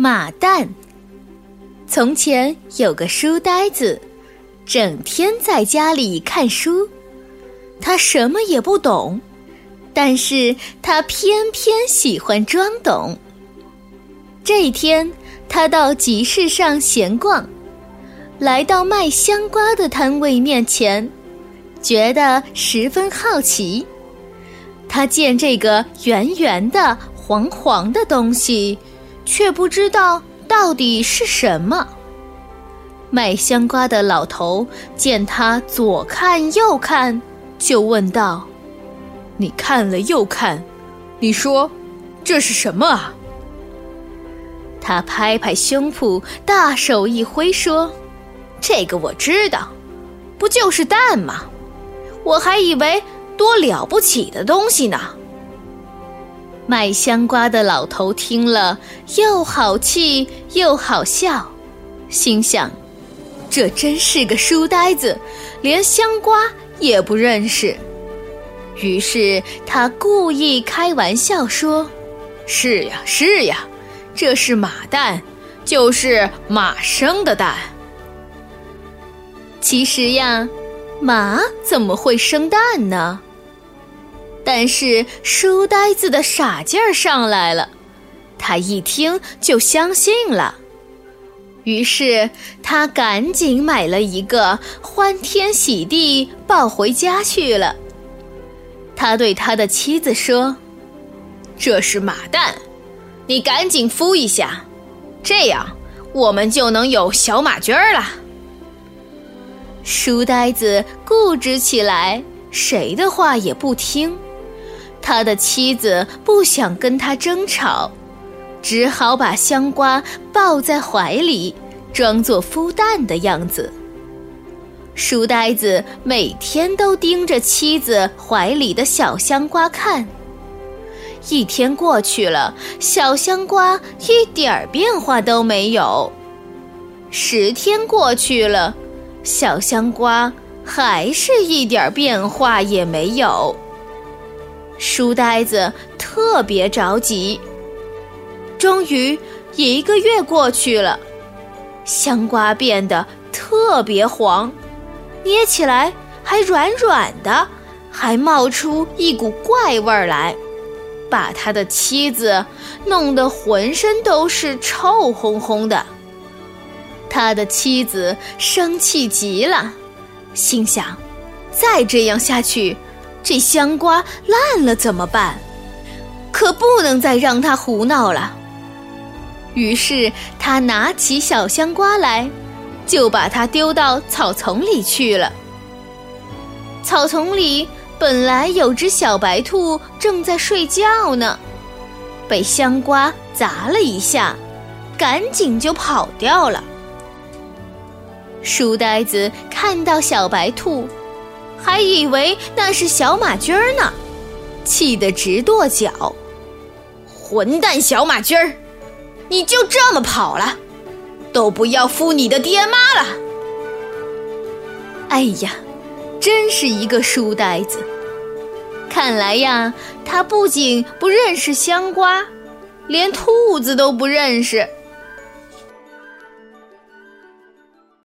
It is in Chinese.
马蛋。从前有个书呆子，整天在家里看书，他什么也不懂，但是他偏偏喜欢装懂。这一天，他到集市上闲逛，来到卖香瓜的摊位面前，觉得十分好奇。他见这个圆圆的、黄黄的东西。却不知道到底是什么。卖香瓜的老头见他左看右看，就问道：“你看了又看，你说这是什么啊？”他拍拍胸脯，大手一挥说：“这个我知道，不就是蛋吗？我还以为多了不起的东西呢。”卖香瓜的老头听了，又好气又好笑，心想：这真是个书呆子，连香瓜也不认识。于是他故意开玩笑说：“是呀，是呀，这是马蛋，就是马生的蛋。其实呀，马怎么会生蛋呢？”但是书呆子的傻劲儿上来了，他一听就相信了，于是他赶紧买了一个，欢天喜地抱回家去了。他对他的妻子说：“这是马蛋，你赶紧孵一下，这样我们就能有小马驹儿了。”书呆子固执起来，谁的话也不听。他的妻子不想跟他争吵，只好把香瓜抱在怀里，装作孵蛋的样子。书呆子每天都盯着妻子怀里的小香瓜看。一天过去了，小香瓜一点儿变化都没有；十天过去了，小香瓜还是一点变化也没有。书呆子特别着急。终于一个月过去了，香瓜变得特别黄，捏起来还软软的，还冒出一股怪味儿来，把他的妻子弄得浑身都是臭烘烘的。他的妻子生气极了，心想：再这样下去。这香瓜烂了怎么办？可不能再让他胡闹了。于是他拿起小香瓜来，就把它丢到草丛里去了。草丛里本来有只小白兔正在睡觉呢，被香瓜砸了一下，赶紧就跑掉了。书呆子看到小白兔。还以为那是小马驹儿呢，气得直跺脚。混蛋小马驹儿，你就这么跑了，都不要孵你的爹妈了！哎呀，真是一个书呆子。看来呀，他不仅不认识香瓜，连兔子都不认识。